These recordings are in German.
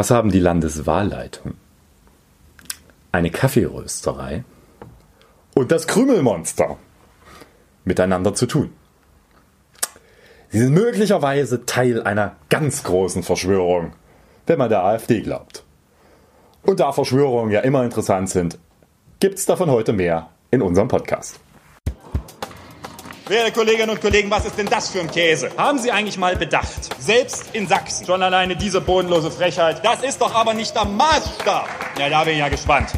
Was haben die Landeswahlleitung, eine Kaffeerösterei und das Krümelmonster miteinander zu tun? Sie sind möglicherweise Teil einer ganz großen Verschwörung, wenn man der AfD glaubt. Und da Verschwörungen ja immer interessant sind, gibt's davon heute mehr in unserem Podcast. Werte Kolleginnen und Kollegen, was ist denn das für ein Käse? Haben Sie eigentlich mal bedacht? Selbst in Sachsen. Schon alleine diese bodenlose Frechheit. Das ist doch aber nicht der Maßstab. Ja, da bin ich ja gespannt.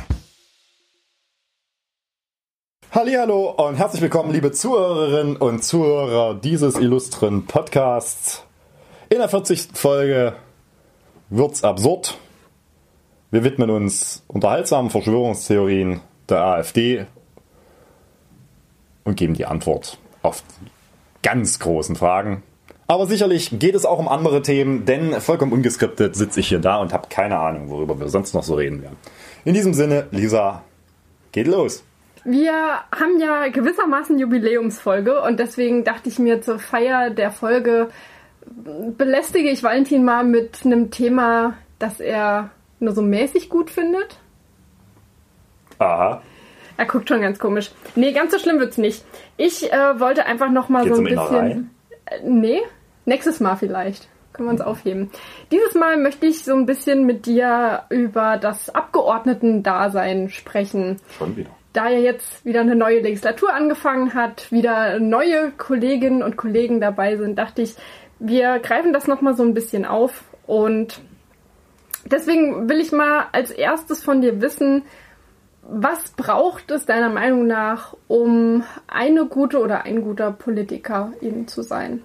Hallo und herzlich willkommen, liebe Zuhörerinnen und Zuhörer dieses illustren Podcasts. In der 40. Folge wird's absurd. Wir widmen uns unterhaltsamen Verschwörungstheorien der AfD und geben die Antwort auf ganz großen Fragen. Aber sicherlich geht es auch um andere Themen, denn vollkommen ungeskriptet sitze ich hier da und habe keine Ahnung, worüber wir sonst noch so reden werden. In diesem Sinne, Lisa, geht los. Wir haben ja gewissermaßen Jubiläumsfolge und deswegen dachte ich mir zur Feier der Folge belästige ich Valentin mal mit einem Thema, das er nur so mäßig gut findet. Aha. Er guckt schon ganz komisch. Nee, ganz so schlimm wird's nicht. Ich äh, wollte einfach noch mal Geht's so ein bisschen. Äh, nee, nächstes Mal vielleicht. Können wir uns aufheben. Dieses Mal möchte ich so ein bisschen mit dir über das Abgeordnetendasein sprechen. Schon wieder. Da ja jetzt wieder eine neue Legislatur angefangen hat, wieder neue Kolleginnen und Kollegen dabei sind, dachte ich, wir greifen das noch mal so ein bisschen auf und deswegen will ich mal als erstes von dir wissen, was braucht es deiner Meinung nach, um eine gute oder ein guter Politiker eben zu sein?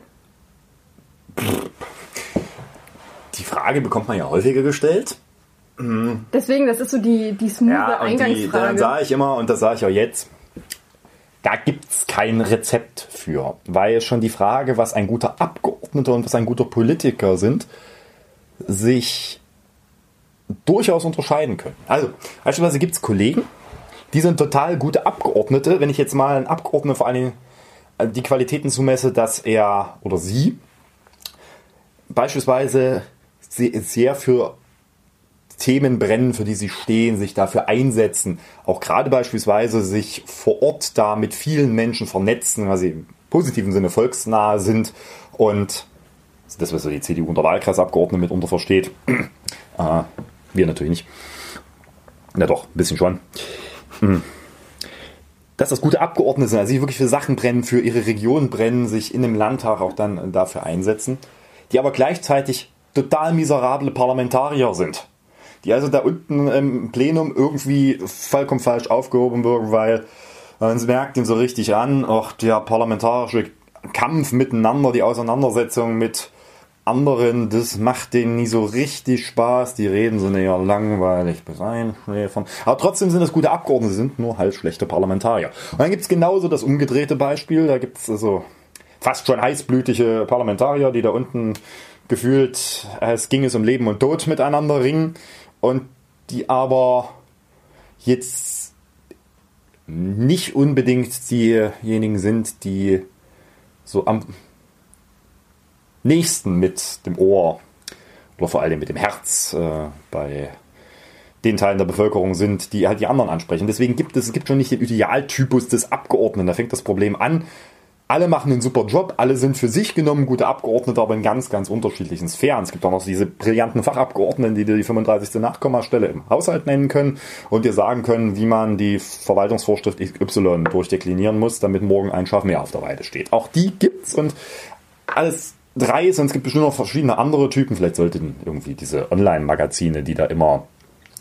Die Frage bekommt man ja häufiger gestellt. Deswegen, das ist so die, die smooth Ja, und die, dann Eingangsfrage. sage ich immer, und das sage ich auch jetzt, da gibt's kein Rezept für. Weil schon die Frage, was ein guter Abgeordneter und was ein guter Politiker sind, sich durchaus unterscheiden können. Also, beispielsweise gibt's Kollegen, die sind total gute Abgeordnete. Wenn ich jetzt mal einen Abgeordneten vor allen Dingen äh, die Qualitäten zumesse, dass er oder sie beispielsweise se- sehr für Themen brennen, für die sie stehen, sich dafür einsetzen, auch gerade beispielsweise sich vor Ort da mit vielen Menschen vernetzen, weil sie im positiven Sinne volksnah sind und das, was so die CDU unter Wahlkreisabgeordnete mitunter versteht. äh, wir natürlich nicht. Na doch, ein bisschen schon. Hm. Dass das gute Abgeordnete sind, also die wirklich für Sachen brennen, für ihre Region brennen, sich in dem Landtag auch dann dafür einsetzen, die aber gleichzeitig total miserable Parlamentarier sind. Die also da unten im Plenum irgendwie vollkommen falsch aufgehoben werden, weil man merkt ihn so richtig an, auch der parlamentarische Kampf miteinander, die Auseinandersetzung mit anderen, das macht denen nie so richtig Spaß. Die reden sind eher langweilig bis einschläfern. Aber trotzdem sind das gute Abgeordnete, sind nur halb schlechte Parlamentarier. Und dann gibt es genauso das umgedrehte Beispiel. Da gibt es also fast schon heißblütige Parlamentarier, die da unten gefühlt, es ging es um Leben und Tod miteinander ringen und die aber jetzt nicht unbedingt diejenigen sind, die so am nächsten mit dem Ohr oder vor allem mit dem Herz äh, bei den Teilen der Bevölkerung sind, die halt die anderen ansprechen. Deswegen gibt es, es gibt schon nicht den Idealtypus des Abgeordneten. Da fängt das Problem an. Alle machen einen super Job, alle sind für sich genommen gute Abgeordnete, aber in ganz, ganz unterschiedlichen Sphären. Es gibt auch noch diese brillanten Fachabgeordneten, die dir die 35. Nachkommastelle im Haushalt nennen können und dir sagen können, wie man die Verwaltungsvorschrift XY durchdeklinieren muss, damit morgen ein Schaf mehr auf der Weide steht. Auch die gibt's und alles drei ist und es gibt bestimmt noch verschiedene andere Typen. Vielleicht sollten irgendwie diese Online-Magazine, die da immer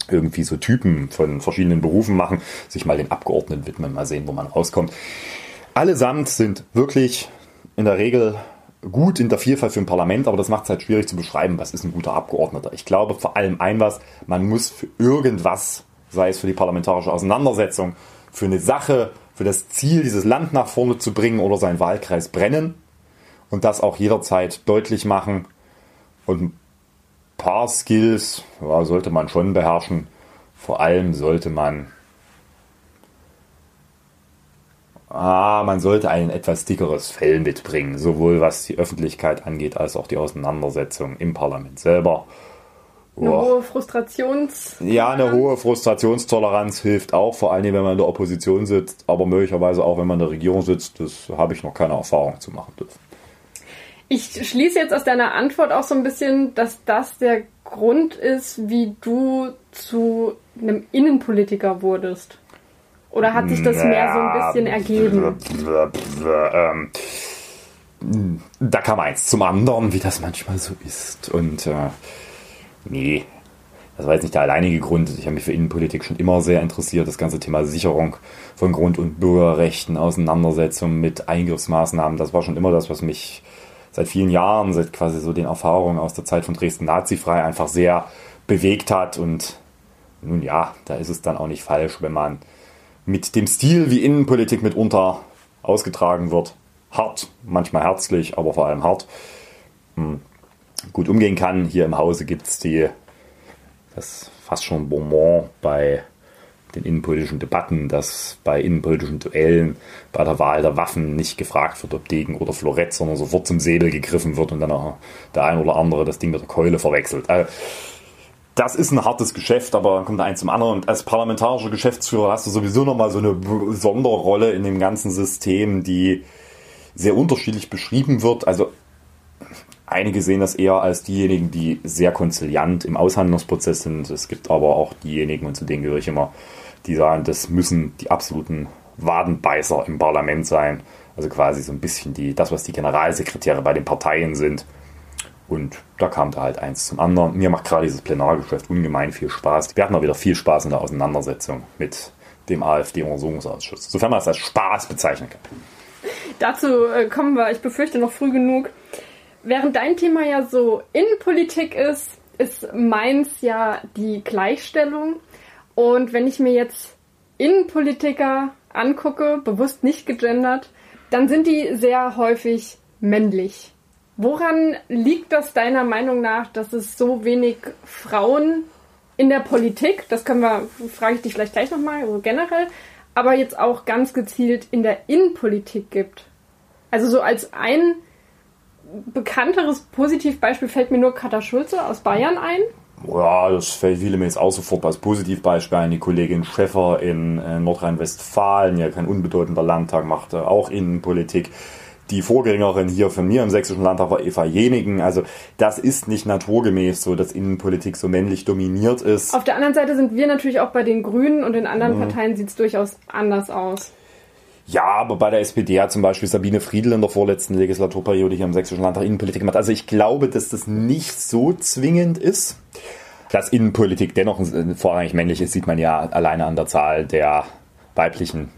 irgendwie so Typen von verschiedenen Berufen machen, sich mal den Abgeordneten widmen, mal sehen, wo man rauskommt. Allesamt sind wirklich in der Regel gut in der Vielfalt für ein Parlament, aber das macht es halt schwierig zu beschreiben, was ist ein guter Abgeordneter. Ich glaube vor allem ein was, man muss für irgendwas, sei es für die parlamentarische Auseinandersetzung, für eine Sache, für das Ziel, dieses Land nach vorne zu bringen oder seinen Wahlkreis brennen und das auch jederzeit deutlich machen und ein paar Skills ja, sollte man schon beherrschen. Vor allem sollte man Ah, man sollte ein etwas dickeres Fell mitbringen, sowohl was die Öffentlichkeit angeht, als auch die Auseinandersetzung im Parlament selber. Eine oh. hohe Frustrations... Ja, eine hohe Frustrationstoleranz hilft auch, vor allem wenn man in der Opposition sitzt, aber möglicherweise auch, wenn man in der Regierung sitzt. Das habe ich noch keine Erfahrung zu machen dürfen. Ich schließe jetzt aus deiner Antwort auch so ein bisschen, dass das der Grund ist, wie du zu einem Innenpolitiker wurdest. Oder hat sich das mehr so ein bisschen ergeben? Ähm, da kam eins zum anderen, wie das manchmal so ist. Und äh, nee, das war jetzt nicht der alleinige Grund. Ich habe mich für Innenpolitik schon immer sehr interessiert. Das ganze Thema Sicherung von Grund- und Bürgerrechten, Auseinandersetzung mit Eingriffsmaßnahmen, das war schon immer das, was mich seit vielen Jahren, seit quasi so den Erfahrungen aus der Zeit von Dresden Nazifrei einfach sehr bewegt hat. Und nun ja, da ist es dann auch nicht falsch, wenn man mit dem Stil, wie Innenpolitik mitunter ausgetragen wird, hart, manchmal herzlich, aber vor allem hart, hm, gut umgehen kann. Hier im Hause gibt es die, das fast schon Bonbon bei den innenpolitischen Debatten, dass bei innenpolitischen Duellen bei der Wahl der Waffen nicht gefragt wird, ob Degen oder Florett, sondern sofort zum Säbel gegriffen wird und dann auch der ein oder andere das Ding mit der Keule verwechselt. Also, das ist ein hartes Geschäft, aber dann kommt eins zum anderen. Und als parlamentarischer Geschäftsführer hast du sowieso nochmal so eine Sonderrolle in dem ganzen System, die sehr unterschiedlich beschrieben wird. Also einige sehen das eher als diejenigen, die sehr konziliant im Aushandlungsprozess sind. Es gibt aber auch diejenigen, und zu denen gehöre ich immer, die sagen, das müssen die absoluten Wadenbeißer im Parlament sein. Also quasi so ein bisschen die, das, was die Generalsekretäre bei den Parteien sind. Und da kam da halt eins zum anderen. Mir macht gerade dieses Plenargeschäft ungemein viel Spaß. Wir hatten auch wieder viel Spaß in der Auseinandersetzung mit dem AfD-Untersuchungsausschuss. Sofern man es als Spaß bezeichnen kann. Dazu äh, kommen wir, ich befürchte, noch früh genug. Während dein Thema ja so Innenpolitik ist, ist meins ja die Gleichstellung. Und wenn ich mir jetzt Innenpolitiker angucke, bewusst nicht gegendert, dann sind die sehr häufig männlich. Woran liegt das deiner Meinung nach, dass es so wenig Frauen in der Politik, das können wir, frage ich dich vielleicht gleich nochmal, also generell, aber jetzt auch ganz gezielt in der Innenpolitik gibt? Also so als ein bekannteres Positivbeispiel fällt mir nur Katha Schulze aus Bayern ein. Ja, das fällt viele mir jetzt auch sofort als Positivbeispiel ein. Die Kollegin Schäffer in äh, Nordrhein-Westfalen, ja kein unbedeutender Landtag, machte auch Innenpolitik. Die Vorgängerin hier von mir im Sächsischen Landtag war Eva Jenigen. Also das ist nicht naturgemäß so, dass Innenpolitik so männlich dominiert ist. Auf der anderen Seite sind wir natürlich auch bei den Grünen und in anderen mhm. Parteien sieht es durchaus anders aus. Ja, aber bei der SPD hat zum Beispiel Sabine Friedl in der vorletzten Legislaturperiode hier im Sächsischen Landtag Innenpolitik gemacht. Also ich glaube, dass das nicht so zwingend ist. Dass Innenpolitik dennoch vorrangig männlich ist, sieht man ja alleine an der Zahl der weiblichen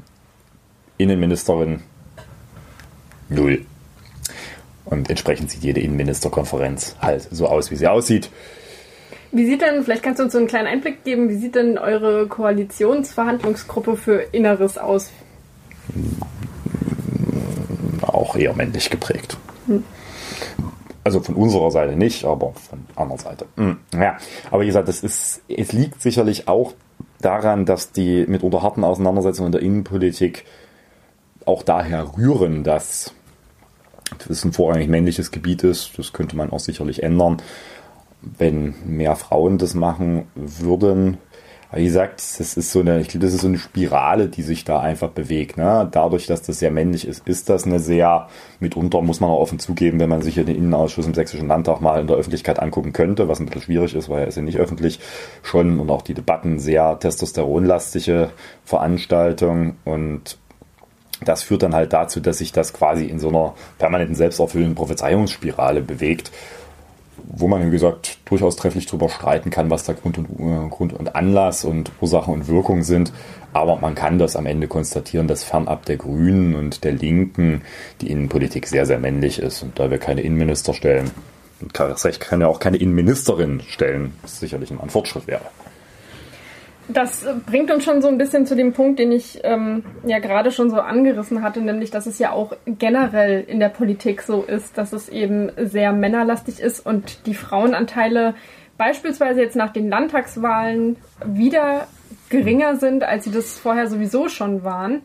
Innenministerinnen. Null. Und entsprechend sieht jede Innenministerkonferenz halt so aus, wie sie aussieht. Wie sieht denn, vielleicht kannst du uns so einen kleinen Einblick geben, wie sieht denn eure Koalitionsverhandlungsgruppe für Inneres aus? Auch eher männlich geprägt. Hm. Also von unserer Seite nicht, aber von anderer Seite. Hm. Ja, aber wie gesagt, das ist, es liegt sicherlich auch daran, dass die mitunter harten Auseinandersetzungen in der Innenpolitik auch daher rühren, dass das ein vorrangig männliches Gebiet ist. Das könnte man auch sicherlich ändern, wenn mehr Frauen das machen würden. Aber wie gesagt, das ist so eine, ich glaube, das ist so eine Spirale, die sich da einfach bewegt. Ne? Dadurch, dass das sehr männlich ist, ist das eine sehr, mitunter muss man auch offen zugeben, wenn man sich hier den Innenausschuss im Sächsischen Landtag mal in der Öffentlichkeit angucken könnte, was ein bisschen schwierig ist, weil er ist ja nicht öffentlich schon und auch die Debatten sehr testosteronlastige Veranstaltung und das führt dann halt dazu, dass sich das quasi in so einer permanenten selbsterfüllenden Prophezeiungsspirale bewegt wo man, wie gesagt, durchaus trefflich darüber streiten kann, was da Grund und, äh, Grund und Anlass und Ursache und Wirkung sind. Aber man kann das am Ende konstatieren, dass fernab der Grünen und der Linken die Innenpolitik sehr, sehr männlich ist. Und da wir keine Innenminister stellen, kann, kann ja auch keine Innenministerin stellen, was sicherlich ein Fortschritt wäre. Das bringt uns schon so ein bisschen zu dem Punkt, den ich ähm, ja gerade schon so angerissen hatte, nämlich dass es ja auch generell in der Politik so ist, dass es eben sehr männerlastig ist und die Frauenanteile beispielsweise jetzt nach den Landtagswahlen wieder geringer sind, als sie das vorher sowieso schon waren.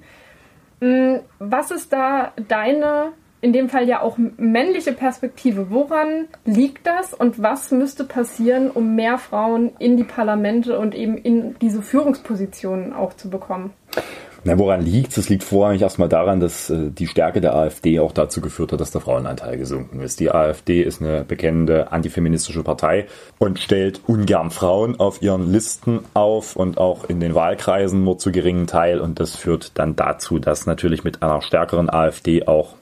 Hm, was ist da deine in dem Fall ja auch männliche Perspektive. Woran liegt das und was müsste passieren, um mehr Frauen in die Parlamente und eben in diese Führungspositionen auch zu bekommen? Na, woran liegt es? liegt vorrangig erstmal daran, dass äh, die Stärke der AfD auch dazu geführt hat, dass der Frauenanteil gesunken ist. Die AfD ist eine bekennende antifeministische Partei und stellt ungern Frauen auf ihren Listen auf und auch in den Wahlkreisen nur zu geringen Teil. Und das führt dann dazu, dass natürlich mit einer stärkeren AfD auch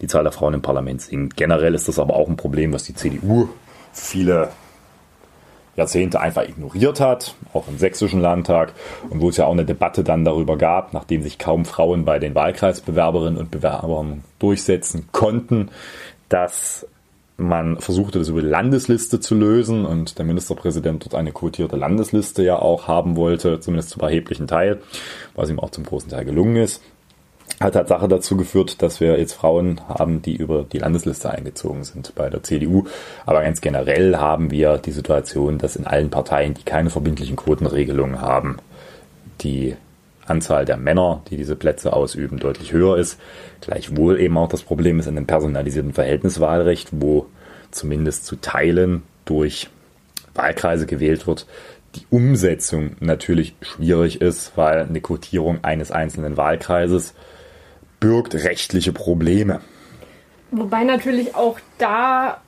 die Zahl der Frauen im Parlament sinkt. Generell ist das aber auch ein Problem, was die CDU viele Jahrzehnte einfach ignoriert hat, auch im sächsischen Landtag, und wo es ja auch eine Debatte dann darüber gab, nachdem sich kaum Frauen bei den Wahlkreisbewerberinnen und Bewerbern durchsetzen konnten, dass man versuchte, das über die Landesliste zu lösen und der Ministerpräsident dort eine quotierte Landesliste ja auch haben wollte, zumindest zum erheblichen Teil, was ihm auch zum großen Teil gelungen ist hat Tatsache dazu geführt, dass wir jetzt Frauen haben, die über die Landesliste eingezogen sind bei der CDU. Aber ganz generell haben wir die Situation, dass in allen Parteien, die keine verbindlichen Quotenregelungen haben, die Anzahl der Männer, die diese Plätze ausüben, deutlich höher ist. Gleichwohl eben auch das Problem ist in dem personalisierten Verhältniswahlrecht, wo zumindest zu Teilen durch Wahlkreise gewählt wird, die Umsetzung natürlich schwierig ist, weil eine Quotierung eines einzelnen Wahlkreises birgt rechtliche Probleme. Wobei natürlich auch da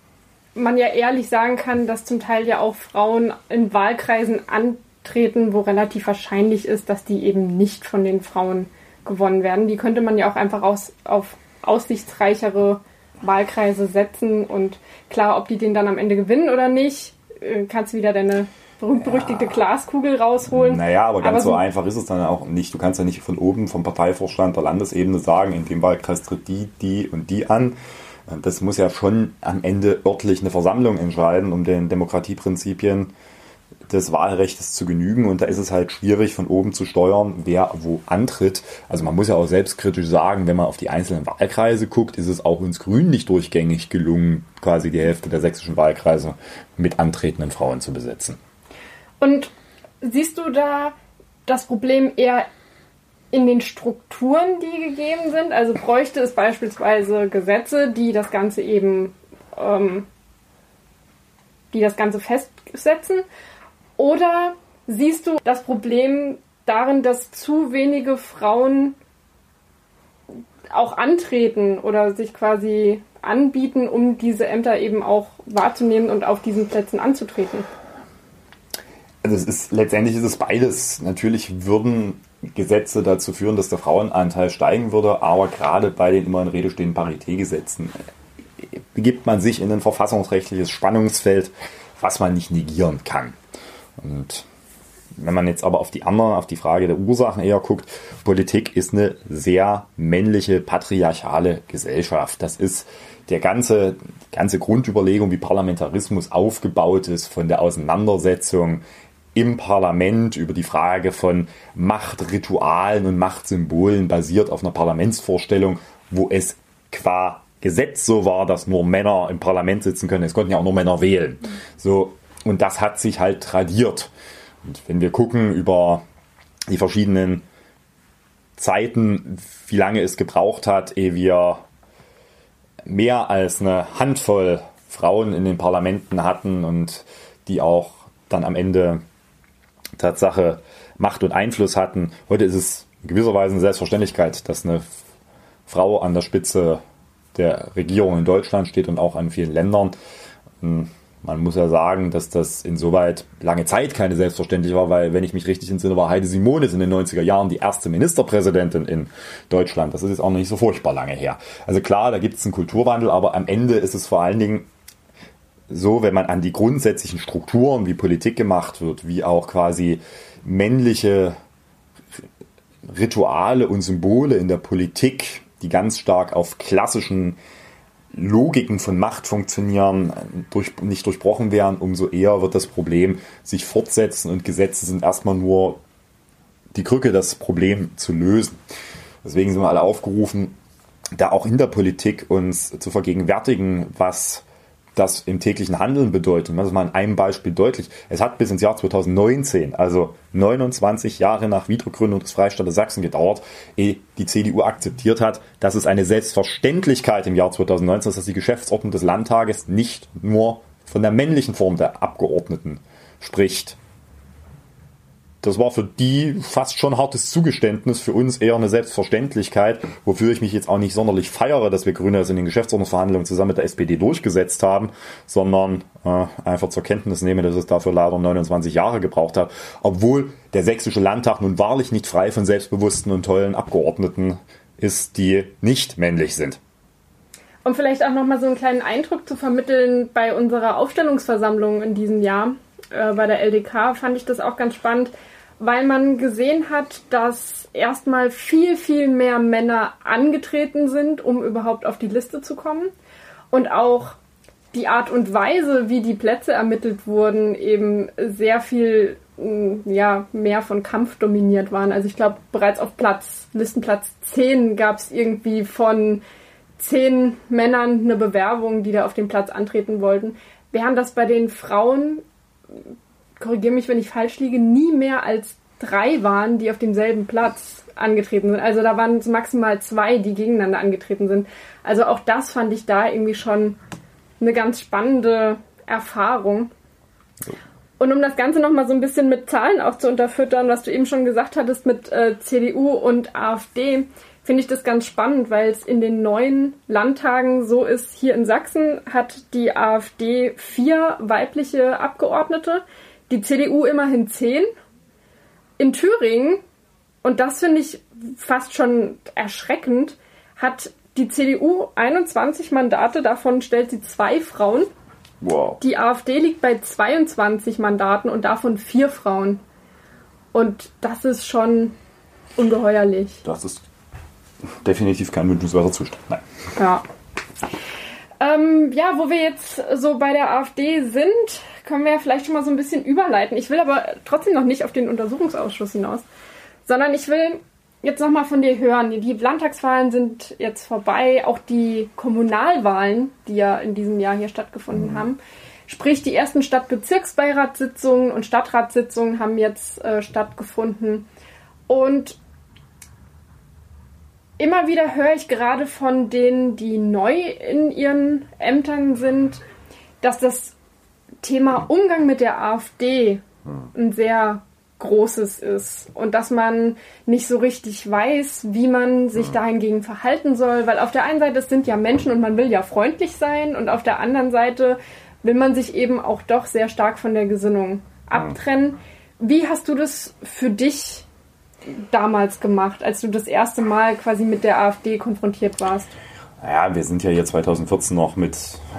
man ja ehrlich sagen kann, dass zum Teil ja auch Frauen in Wahlkreisen antreten, wo relativ wahrscheinlich ist, dass die eben nicht von den Frauen gewonnen werden. Die könnte man ja auch einfach aus, auf aussichtsreichere Wahlkreise setzen und klar, ob die den dann am Ende gewinnen oder nicht, äh, kannst du wieder deine berühmt-berüchtigte ja. Glaskugel rausholen. Naja, aber ganz aber so, so einfach ist es dann auch nicht. Du kannst ja nicht von oben vom Parteivorstand der Landesebene sagen, in dem Wahlkreis tritt die, die und die an. Das muss ja schon am Ende örtlich eine Versammlung entscheiden, um den Demokratieprinzipien des Wahlrechts zu genügen. Und da ist es halt schwierig, von oben zu steuern, wer wo antritt. Also man muss ja auch selbstkritisch sagen, wenn man auf die einzelnen Wahlkreise guckt, ist es auch uns Grünen nicht durchgängig gelungen, quasi die Hälfte der sächsischen Wahlkreise mit antretenden Frauen zu besetzen. Und siehst du da das Problem eher in den Strukturen, die gegeben sind? Also bräuchte es beispielsweise Gesetze, die das Ganze eben, ähm, die das Ganze festsetzen? Oder siehst du das Problem darin, dass zu wenige Frauen auch antreten oder sich quasi anbieten, um diese Ämter eben auch wahrzunehmen und auf diesen Plätzen anzutreten? Also es ist letztendlich ist es beides. Natürlich würden Gesetze dazu führen, dass der Frauenanteil steigen würde, aber gerade bei den immer in Rede stehenden Paritätgesetzen äh, begibt man sich in ein verfassungsrechtliches Spannungsfeld, was man nicht negieren kann. Und wenn man jetzt aber auf die andere, auf die Frage der Ursachen eher guckt, Politik ist eine sehr männliche, patriarchale Gesellschaft. Das ist der ganze, ganze Grundüberlegung, wie Parlamentarismus aufgebaut ist, von der Auseinandersetzung im Parlament über die Frage von Machtritualen und Machtsymbolen basiert auf einer Parlamentsvorstellung, wo es qua Gesetz so war, dass nur Männer im Parlament sitzen können. Es konnten ja auch nur Männer wählen. So, und das hat sich halt tradiert. Und wenn wir gucken über die verschiedenen Zeiten, wie lange es gebraucht hat, ehe wir mehr als eine Handvoll Frauen in den Parlamenten hatten und die auch dann am Ende Tatsache Macht und Einfluss hatten. Heute ist es in gewisser Weise eine Selbstverständlichkeit, dass eine Frau an der Spitze der Regierung in Deutschland steht und auch an vielen Ländern. Hm, man muss ja sagen, dass das insoweit lange Zeit keine selbstverständlich war, weil, wenn ich mich richtig entsinne, war Heide Simonis in den 90er Jahren die erste Ministerpräsidentin in Deutschland. Das ist jetzt auch noch nicht so furchtbar lange her. Also klar, da gibt es einen Kulturwandel, aber am Ende ist es vor allen Dingen so, wenn man an die grundsätzlichen Strukturen, wie Politik gemacht wird, wie auch quasi männliche Rituale und Symbole in der Politik, die ganz stark auf klassischen Logiken von Macht funktionieren, durch, nicht durchbrochen werden, umso eher wird das Problem sich fortsetzen und Gesetze sind erstmal nur die Krücke, das Problem zu lösen. Deswegen sind wir alle aufgerufen, da auch in der Politik uns zu vergegenwärtigen, was das im täglichen Handeln bedeutet, das ist mal in einem Beispiel deutlich, es hat bis ins Jahr 2019, also 29 Jahre nach Wiedergründung des Freistaates Sachsen gedauert, ehe die CDU akzeptiert hat, dass es eine Selbstverständlichkeit im Jahr 2019 ist, dass die Geschäftsordnung des Landtages nicht nur von der männlichen Form der Abgeordneten spricht. Das war für die fast schon hartes Zugeständnis, für uns eher eine Selbstverständlichkeit, wofür ich mich jetzt auch nicht sonderlich feiere, dass wir Grüne es in den Geschäftsordnungsverhandlungen zusammen mit der SPD durchgesetzt haben, sondern äh, einfach zur Kenntnis nehme, dass es dafür leider 29 Jahre gebraucht hat, obwohl der sächsische Landtag nun wahrlich nicht frei von selbstbewussten und tollen Abgeordneten ist, die nicht männlich sind. Um vielleicht auch nochmal so einen kleinen Eindruck zu vermitteln bei unserer Aufstellungsversammlung in diesem Jahr äh, bei der LDK, fand ich das auch ganz spannend weil man gesehen hat, dass erstmal viel, viel mehr Männer angetreten sind, um überhaupt auf die Liste zu kommen. Und auch die Art und Weise, wie die Plätze ermittelt wurden, eben sehr viel mm, ja, mehr von Kampf dominiert waren. Also ich glaube, bereits auf Platz, Listenplatz 10 gab es irgendwie von zehn Männern eine Bewerbung, die da auf den Platz antreten wollten. Während das bei den Frauen korrigiere mich, wenn ich falsch liege, nie mehr als drei waren, die auf demselben Platz angetreten sind. Also da waren es maximal zwei, die gegeneinander angetreten sind. Also auch das fand ich da irgendwie schon eine ganz spannende Erfahrung. Und um das Ganze nochmal so ein bisschen mit Zahlen auch zu unterfüttern, was du eben schon gesagt hattest mit äh, CDU und AfD, finde ich das ganz spannend, weil es in den neuen Landtagen so ist. Hier in Sachsen hat die AfD vier weibliche Abgeordnete die CDU immerhin 10. In Thüringen, und das finde ich fast schon erschreckend, hat die CDU 21 Mandate, davon stellt sie zwei Frauen. Wow. Die AfD liegt bei 22 Mandaten und davon vier Frauen. Und das ist schon ungeheuerlich. Das ist definitiv kein wünschenswerter Zustand. Nein. Ja. Ähm, ja, wo wir jetzt so bei der AfD sind, können wir ja vielleicht schon mal so ein bisschen überleiten. Ich will aber trotzdem noch nicht auf den Untersuchungsausschuss hinaus, sondern ich will jetzt nochmal von dir hören. Die Landtagswahlen sind jetzt vorbei, auch die Kommunalwahlen, die ja in diesem Jahr hier stattgefunden mhm. haben. Sprich, die ersten Stadtbezirksbeiratssitzungen und Stadtratssitzungen haben jetzt äh, stattgefunden. Und immer wieder höre ich gerade von denen, die neu in ihren Ämtern sind, dass das Thema Umgang mit der AfD ein sehr großes ist und dass man nicht so richtig weiß, wie man sich dahingegen verhalten soll, weil auf der einen Seite es sind ja Menschen und man will ja freundlich sein und auf der anderen Seite will man sich eben auch doch sehr stark von der Gesinnung abtrennen. Wie hast du das für dich damals gemacht, als du das erste Mal quasi mit der AfD konfrontiert warst? Ja, wir sind ja hier 2014 noch mit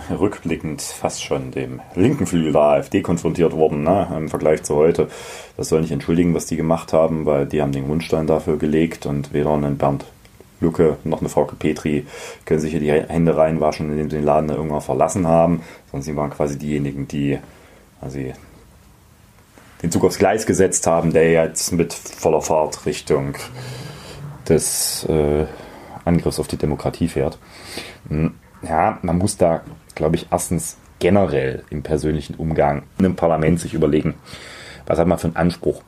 rückblickend fast schon dem linken Flügel der AfD konfrontiert worden, ne, im Vergleich zu heute. Das soll nicht entschuldigen, was die gemacht haben, weil die haben den Grundstein dafür gelegt und weder ein Bernd Lucke noch eine Frauke Petri können sich hier die Hände reinwaschen, indem sie den Laden irgendwann verlassen haben, sondern sie waren quasi diejenigen, die also den Zug aufs Gleis gesetzt haben, der jetzt mit voller Fahrt Richtung des äh, Angriffs auf die Demokratie fährt. Hm, ja, man muss da, glaube ich, erstens generell im persönlichen Umgang in einem Parlament sich überlegen, was hat man für einen Anspruch.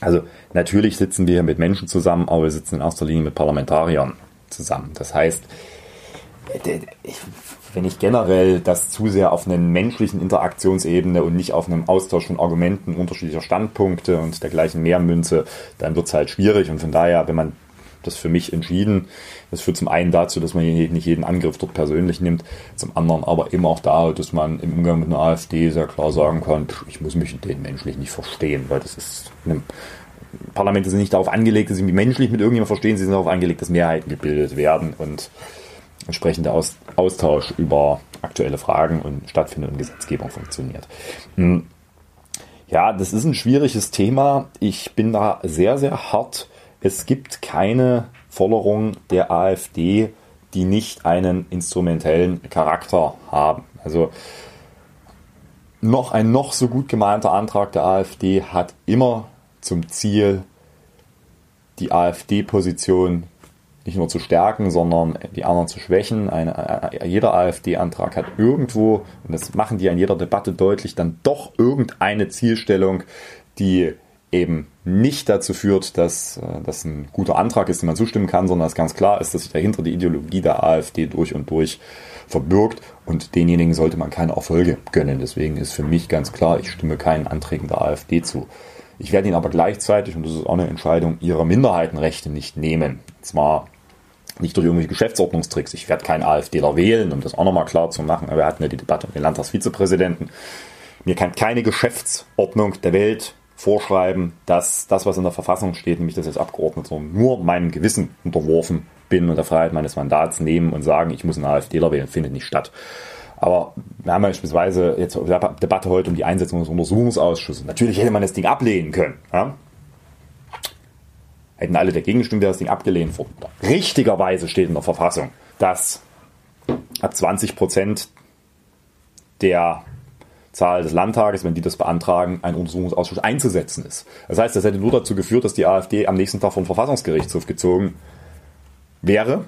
Also natürlich sitzen wir mit Menschen zusammen, aber wir sitzen in erster Linie mit Parlamentariern zusammen. Das heißt, wenn ich generell das zu sehr auf einer menschlichen Interaktionsebene und nicht auf einem Austausch von Argumenten unterschiedlicher Standpunkte und dergleichen mehr münze, dann wird es halt schwierig. Und von daher, wenn man das für mich entschieden. Das führt zum einen dazu, dass man nicht jeden Angriff dort persönlich nimmt, zum anderen aber eben auch da, dass man im Umgang mit einer AfD sehr klar sagen kann, ich muss mich mit denen menschlich nicht verstehen, weil das ist Parlamente sind nicht darauf angelegt, dass sie mich menschlich mit irgendjemandem verstehen, sie sind darauf angelegt, dass Mehrheiten gebildet werden und entsprechender Austausch über aktuelle Fragen und stattfindet und Gesetzgebung funktioniert. Hm. Ja, das ist ein schwieriges Thema. Ich bin da sehr, sehr hart es gibt keine Forderung der AfD, die nicht einen instrumentellen Charakter haben. Also noch ein noch so gut gemeinter Antrag der AfD hat immer zum Ziel, die AfD-Position nicht nur zu stärken, sondern die anderen zu schwächen. Eine, jeder AfD-Antrag hat irgendwo, und das machen die an jeder Debatte deutlich, dann doch irgendeine Zielstellung, die eben nicht dazu führt, dass äh, das ein guter Antrag ist, dem man zustimmen kann, sondern dass ganz klar ist, dass sich dahinter die Ideologie der AfD durch und durch verbirgt und denjenigen sollte man keine Erfolge gönnen. Deswegen ist für mich ganz klar, ich stimme keinen Anträgen der AfD zu. Ich werde ihn aber gleichzeitig, und das ist auch eine Entscheidung, ihrer Minderheitenrechte nicht nehmen. Zwar nicht durch irgendwelche Geschäftsordnungstricks. Ich werde keinen AfDler wählen, um das auch nochmal klar zu machen. Wir hatten ja die Debatte um den Landtagsvizepräsidenten. Mir kann keine Geschäftsordnung der Welt vorschreiben, dass das, was in der Verfassung steht, nämlich dass ich als Abgeordneter nur meinem Gewissen unterworfen bin und der Freiheit meines Mandats nehmen und sagen, ich muss einen AfDler wählen, findet nicht statt. Aber wir haben beispielsweise jetzt Debatte heute um die Einsetzung des Untersuchungsausschusses. Natürlich hätte man das Ding ablehnen können. Ja? Hätten alle dagegen gestimmt, wäre das Ding abgelehnt worden. Richtigerweise steht in der Verfassung, dass ab 20 Prozent der Zahl des Landtages, wenn die das beantragen, ein Untersuchungsausschuss einzusetzen ist. Das heißt, das hätte nur dazu geführt, dass die AfD am nächsten Tag vom Verfassungsgerichtshof gezogen wäre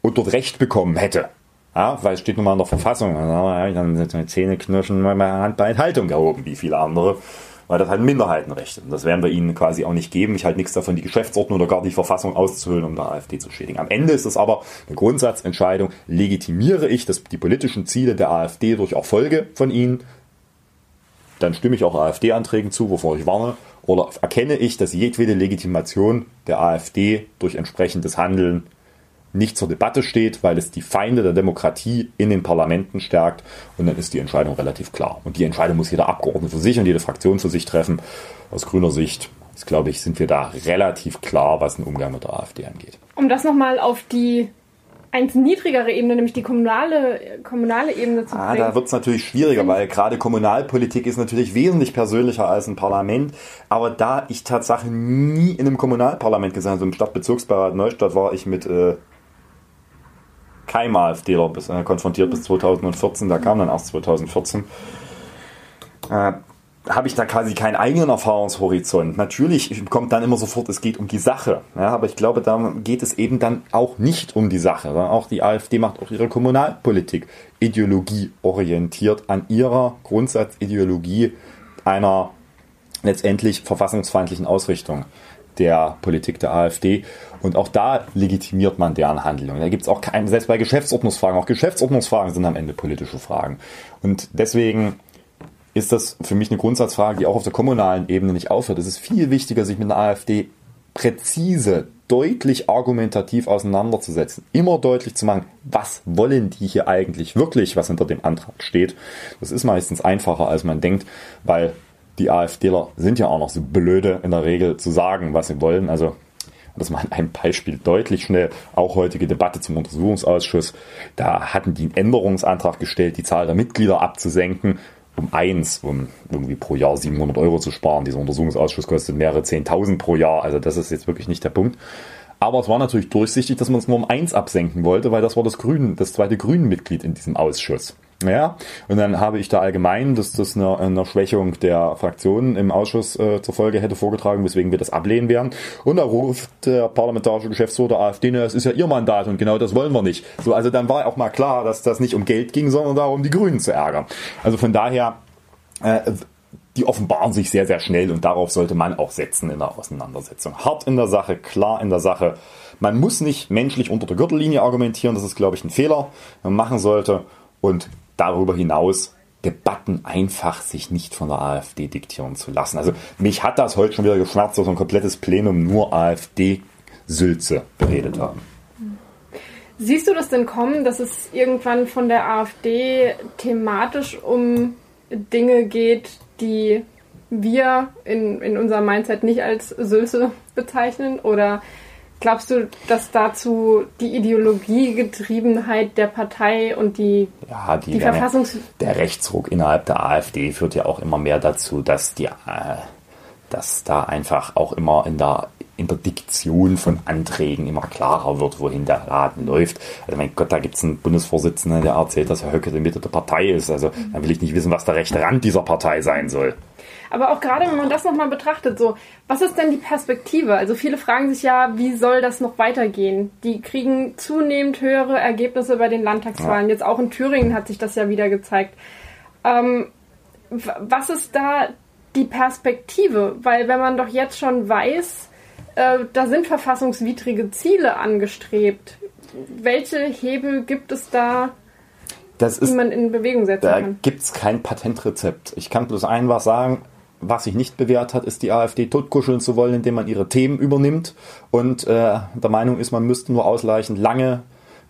und dort Recht bekommen hätte. Ja, weil es steht nun mal in der Verfassung. Dann sind die Zähne knirschen, meine Hand bei Enthaltung gehoben, wie viele andere. Weil das halt Minderheitenrechte. Und das werden wir ihnen quasi auch nicht geben. Ich halte nichts davon, die Geschäftsordnung oder gar die Verfassung auszuhöhlen, um der AfD zu schädigen. Am Ende ist es aber eine Grundsatzentscheidung. Legitimiere ich das, die politischen Ziele der AfD durch Erfolge von ihnen? Dann stimme ich auch AfD-Anträgen zu, wovor ich warne. Oder erkenne ich, dass jedwede Legitimation der AfD durch entsprechendes Handeln nicht zur Debatte steht, weil es die Feinde der Demokratie in den Parlamenten stärkt. Und dann ist die Entscheidung relativ klar. Und die Entscheidung muss jeder Abgeordnete für sich und jede Fraktion für sich treffen. Aus grüner Sicht, ist, glaube ich, sind wir da relativ klar, was den Umgang mit der AfD angeht. Um das nochmal auf die eins niedrigere Ebene, nämlich die kommunale, kommunale Ebene zu bringen. Ah, da wird es natürlich schwieriger, weil gerade Kommunalpolitik ist natürlich wesentlich persönlicher als ein Parlament. Aber da ich tatsächlich nie in einem Kommunalparlament gesessen, also im Stadtbezirksbeirat Neustadt war ich mit äh, keinem AfDler bis, äh, konfrontiert bis 2014, da kam dann erst 2014. Äh, habe ich da quasi keinen eigenen Erfahrungshorizont. Natürlich kommt dann immer sofort, es geht um die Sache. Ja, aber ich glaube, da geht es eben dann auch nicht um die Sache. Auch die AfD macht auch ihre Kommunalpolitik ideologieorientiert an ihrer Grundsatzideologie einer letztendlich verfassungsfeindlichen Ausrichtung der Politik der AfD. Und auch da legitimiert man deren Handlung. Da gibt es auch kein, selbst bei Geschäftsordnungsfragen, auch Geschäftsordnungsfragen sind am Ende politische Fragen. Und deswegen ist das für mich eine Grundsatzfrage, die auch auf der kommunalen Ebene nicht aufhört. Es ist viel wichtiger, sich mit der AfD präzise, deutlich argumentativ auseinanderzusetzen. Immer deutlich zu machen, was wollen die hier eigentlich wirklich, was hinter dem Antrag steht. Das ist meistens einfacher, als man denkt, weil die AfDler sind ja auch noch so blöde in der Regel zu sagen, was sie wollen. Also das mal ein Beispiel deutlich schnell, auch heutige Debatte zum Untersuchungsausschuss. Da hatten die einen Änderungsantrag gestellt, die Zahl der Mitglieder abzusenken um eins, um irgendwie pro Jahr 700 Euro zu sparen. Dieser Untersuchungsausschuss kostet mehrere 10.000 pro Jahr. Also das ist jetzt wirklich nicht der Punkt. Aber es war natürlich durchsichtig, dass man es nur um eins absenken wollte, weil das war das Grün, das zweite Grünen-Mitglied in diesem Ausschuss. Ja, und dann habe ich da allgemein, dass das eine, eine Schwächung der Fraktionen im Ausschuss äh, zur Folge hätte vorgetragen, weswegen wir das ablehnen werden. Und da ruft der parlamentarische Geschäftsführer der AfD, das ist ja ihr Mandat und genau das wollen wir nicht. So, also dann war auch mal klar, dass das nicht um Geld ging, sondern darum, die Grünen zu ärgern. Also von daher, äh, die offenbaren sich sehr, sehr schnell und darauf sollte man auch setzen in der Auseinandersetzung. Hart in der Sache, klar in der Sache. Man muss nicht menschlich unter der Gürtellinie argumentieren, das ist, glaube ich, ein Fehler, man machen sollte. Und darüber hinaus Debatten einfach sich nicht von der AfD diktieren zu lassen. Also mich hat das heute schon wieder geschmerzt, dass ein komplettes Plenum nur AfD-Sülze beredet haben. Siehst du das denn kommen, dass es irgendwann von der AfD thematisch um Dinge geht, die wir in, in unserem Mindset nicht als Sülze bezeichnen? Oder Glaubst du, dass dazu die Ideologiegetriebenheit der Partei und die, ja, die, die Verfassungs... Der Rechtsruck innerhalb der AfD führt ja auch immer mehr dazu, dass, die, äh, dass da einfach auch immer in der, in der Diktion von Anträgen immer klarer wird, wohin der Laden läuft. Also mein Gott, da gibt es einen Bundesvorsitzenden, der erzählt, dass Herr Höcke die Mitte der Partei ist. Also dann will ich nicht wissen, was der rechte Rand dieser Partei sein soll. Aber auch gerade, wenn man das nochmal betrachtet, so, was ist denn die Perspektive? Also viele fragen sich ja, wie soll das noch weitergehen? Die kriegen zunehmend höhere Ergebnisse bei den Landtagswahlen. Ja. Jetzt auch in Thüringen hat sich das ja wieder gezeigt. Ähm, was ist da die Perspektive? Weil wenn man doch jetzt schon weiß, äh, da sind verfassungswidrige Ziele angestrebt, welche Hebel gibt es da, das ist, die man in Bewegung setzen da kann? Da gibt es kein Patentrezept. Ich kann bloß einfach sagen, was sich nicht bewährt hat, ist die AfD totkuscheln zu wollen, indem man ihre Themen übernimmt und äh, der Meinung ist, man müsste nur ausreichend lange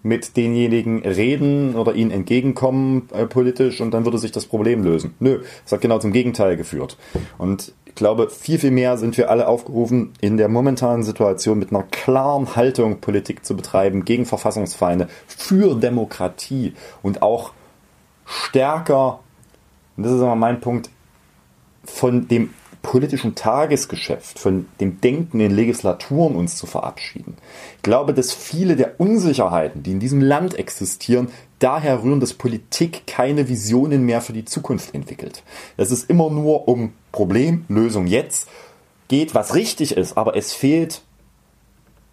mit denjenigen reden oder ihnen entgegenkommen äh, politisch und dann würde sich das Problem lösen. Nö, es hat genau zum Gegenteil geführt. Und ich glaube, viel, viel mehr sind wir alle aufgerufen, in der momentanen Situation mit einer klaren Haltung Politik zu betreiben gegen Verfassungsfeinde, für Demokratie und auch stärker, und das ist immer mein Punkt, von dem politischen Tagesgeschäft, von dem Denken in Legislaturen uns zu verabschieden. Ich glaube, dass viele der Unsicherheiten, die in diesem Land existieren, daher rühren, dass Politik keine Visionen mehr für die Zukunft entwickelt. Dass es immer nur um Problemlösung jetzt geht, was richtig ist, aber es fehlt,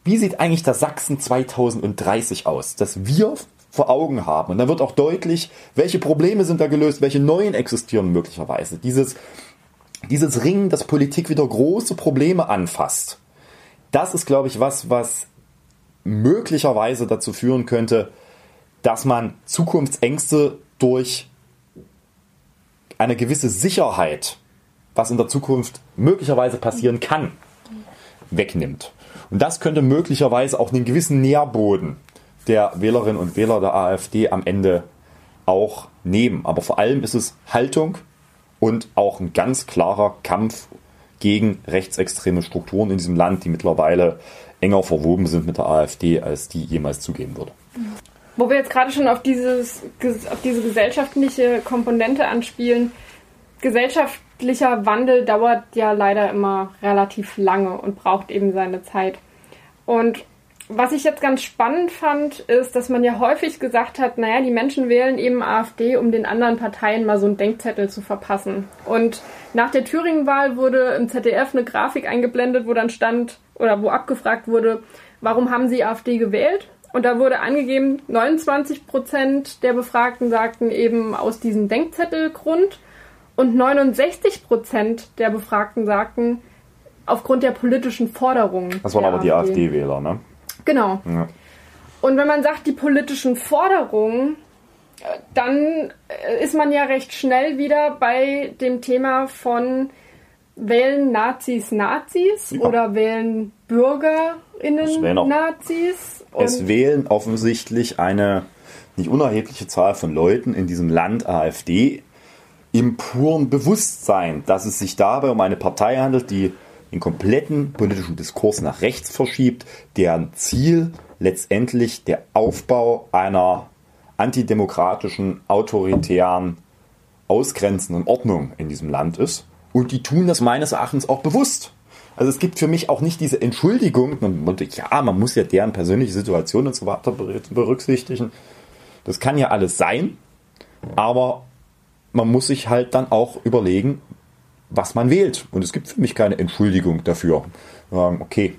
wie sieht eigentlich das Sachsen 2030 aus, dass wir vor Augen haben. Und dann wird auch deutlich, welche Probleme sind da gelöst, welche neuen existieren möglicherweise. Dieses dieses Ringen, dass Politik wieder große Probleme anfasst, das ist, glaube ich, was, was möglicherweise dazu führen könnte, dass man Zukunftsängste durch eine gewisse Sicherheit, was in der Zukunft möglicherweise passieren kann, wegnimmt. Und das könnte möglicherweise auch einen gewissen Nährboden der Wählerinnen und Wähler der AfD am Ende auch nehmen. Aber vor allem ist es Haltung, und auch ein ganz klarer Kampf gegen rechtsextreme Strukturen in diesem Land, die mittlerweile enger verwoben sind mit der AfD, als die jemals zugeben würde. Wo wir jetzt gerade schon auf, dieses, auf diese gesellschaftliche Komponente anspielen, gesellschaftlicher Wandel dauert ja leider immer relativ lange und braucht eben seine Zeit. Und was ich jetzt ganz spannend fand, ist, dass man ja häufig gesagt hat, naja, die Menschen wählen eben AfD, um den anderen Parteien mal so einen Denkzettel zu verpassen. Und nach der Thüringen-Wahl wurde im ZDF eine Grafik eingeblendet, wo dann stand, oder wo abgefragt wurde, warum haben Sie AfD gewählt? Und da wurde angegeben, 29 Prozent der Befragten sagten eben aus diesem Denkzettelgrund und 69 Prozent der Befragten sagten aufgrund der politischen Forderungen. Das waren aber AfD. die AfD-Wähler, ne? Genau. Ja. Und wenn man sagt, die politischen Forderungen, äh, dann äh, ist man ja recht schnell wieder bei dem Thema von wählen Nazis Nazis ja. oder wählen BürgerInnen Nazis. es wählen offensichtlich eine nicht unerhebliche Zahl von Leuten in diesem Land AfD im puren Bewusstsein, dass es sich dabei um eine Partei handelt, die den kompletten politischen Diskurs nach rechts verschiebt, deren Ziel letztendlich der Aufbau einer antidemokratischen, autoritären, ausgrenzenden Ordnung in diesem Land ist. Und die tun das meines Erachtens auch bewusst. Also es gibt für mich auch nicht diese Entschuldigung, ja, man muss ja deren persönliche Situation und so weiter berücksichtigen. Das kann ja alles sein, aber man muss sich halt dann auch überlegen, was man wählt. Und es gibt für mich keine Entschuldigung dafür. okay,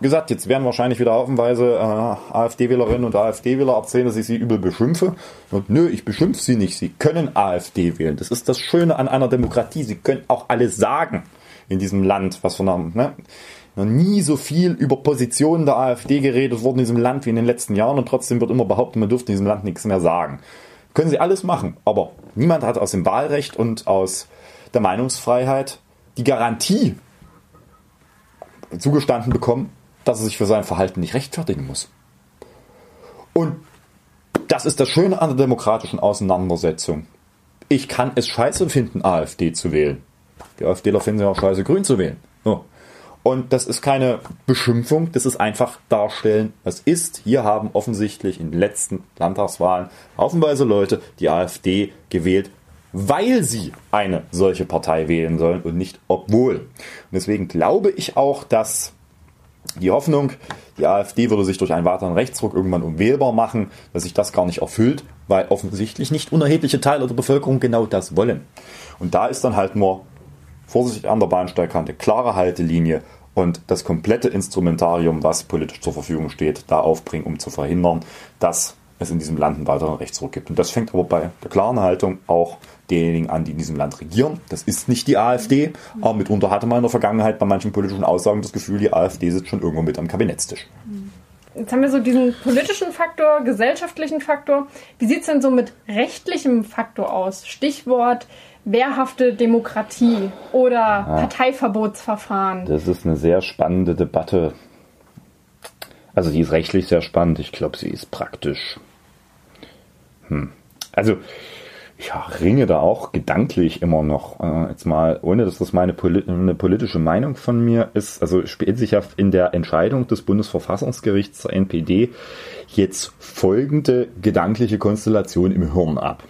gesagt, jetzt werden wahrscheinlich wieder haufenweise äh, AfD-Wählerinnen und AfD-Wähler erzählen, dass ich sie übel beschimpfe. Und nö, ich beschimpfe sie nicht. Sie können AfD wählen. Das ist das Schöne an einer Demokratie. Sie können auch alles sagen in diesem Land, was von einem, ne? nie so viel über Positionen der AfD geredet worden in diesem Land wie in den letzten Jahren und trotzdem wird immer behauptet, man dürfte in diesem Land nichts mehr sagen. Können sie alles machen, aber niemand hat aus dem Wahlrecht und aus der Meinungsfreiheit die Garantie zugestanden bekommen, dass er sich für sein Verhalten nicht rechtfertigen muss. Und das ist das Schöne an der demokratischen Auseinandersetzung. Ich kann es scheiße finden, AfD zu wählen. Die AfDler finden es auch scheiße, grün zu wählen. So. Und das ist keine Beschimpfung, das ist einfach darstellen, was ist. Hier haben offensichtlich in den letzten Landtagswahlen haufenweise Leute die AfD gewählt, weil sie eine solche Partei wählen sollen und nicht obwohl. Und deswegen glaube ich auch, dass die Hoffnung, die AfD würde sich durch einen weiteren Rechtsruck irgendwann unwählbar machen, dass sich das gar nicht erfüllt, weil offensichtlich nicht unerhebliche Teile der Bevölkerung genau das wollen. Und da ist dann halt nur vorsichtig an der Bahnsteigkante, klare Haltelinie und das komplette Instrumentarium, was politisch zur Verfügung steht, da aufbringen, um zu verhindern, dass es in diesem Land einen weiteren Rechtsruck gibt. Und das fängt aber bei der klaren Haltung auch derjenigen an, die in diesem Land regieren. Das ist nicht die AfD, aber mitunter hatte man in der Vergangenheit bei manchen politischen Aussagen das Gefühl, die AfD sitzt schon irgendwo mit am Kabinettstisch. Jetzt haben wir so diesen politischen Faktor, gesellschaftlichen Faktor. Wie sieht es denn so mit rechtlichem Faktor aus? Stichwort wehrhafte Demokratie oder ah, Parteiverbotsverfahren. Das ist eine sehr spannende Debatte. Also die ist rechtlich sehr spannend. Ich glaube, sie ist praktisch. Hm. Also ich ringe da auch gedanklich immer noch. Äh, jetzt mal, ohne dass das meine Poli eine politische Meinung von mir ist. Also spielt sich ja in der Entscheidung des Bundesverfassungsgerichts zur NPD jetzt folgende gedankliche Konstellation im Hirn ab.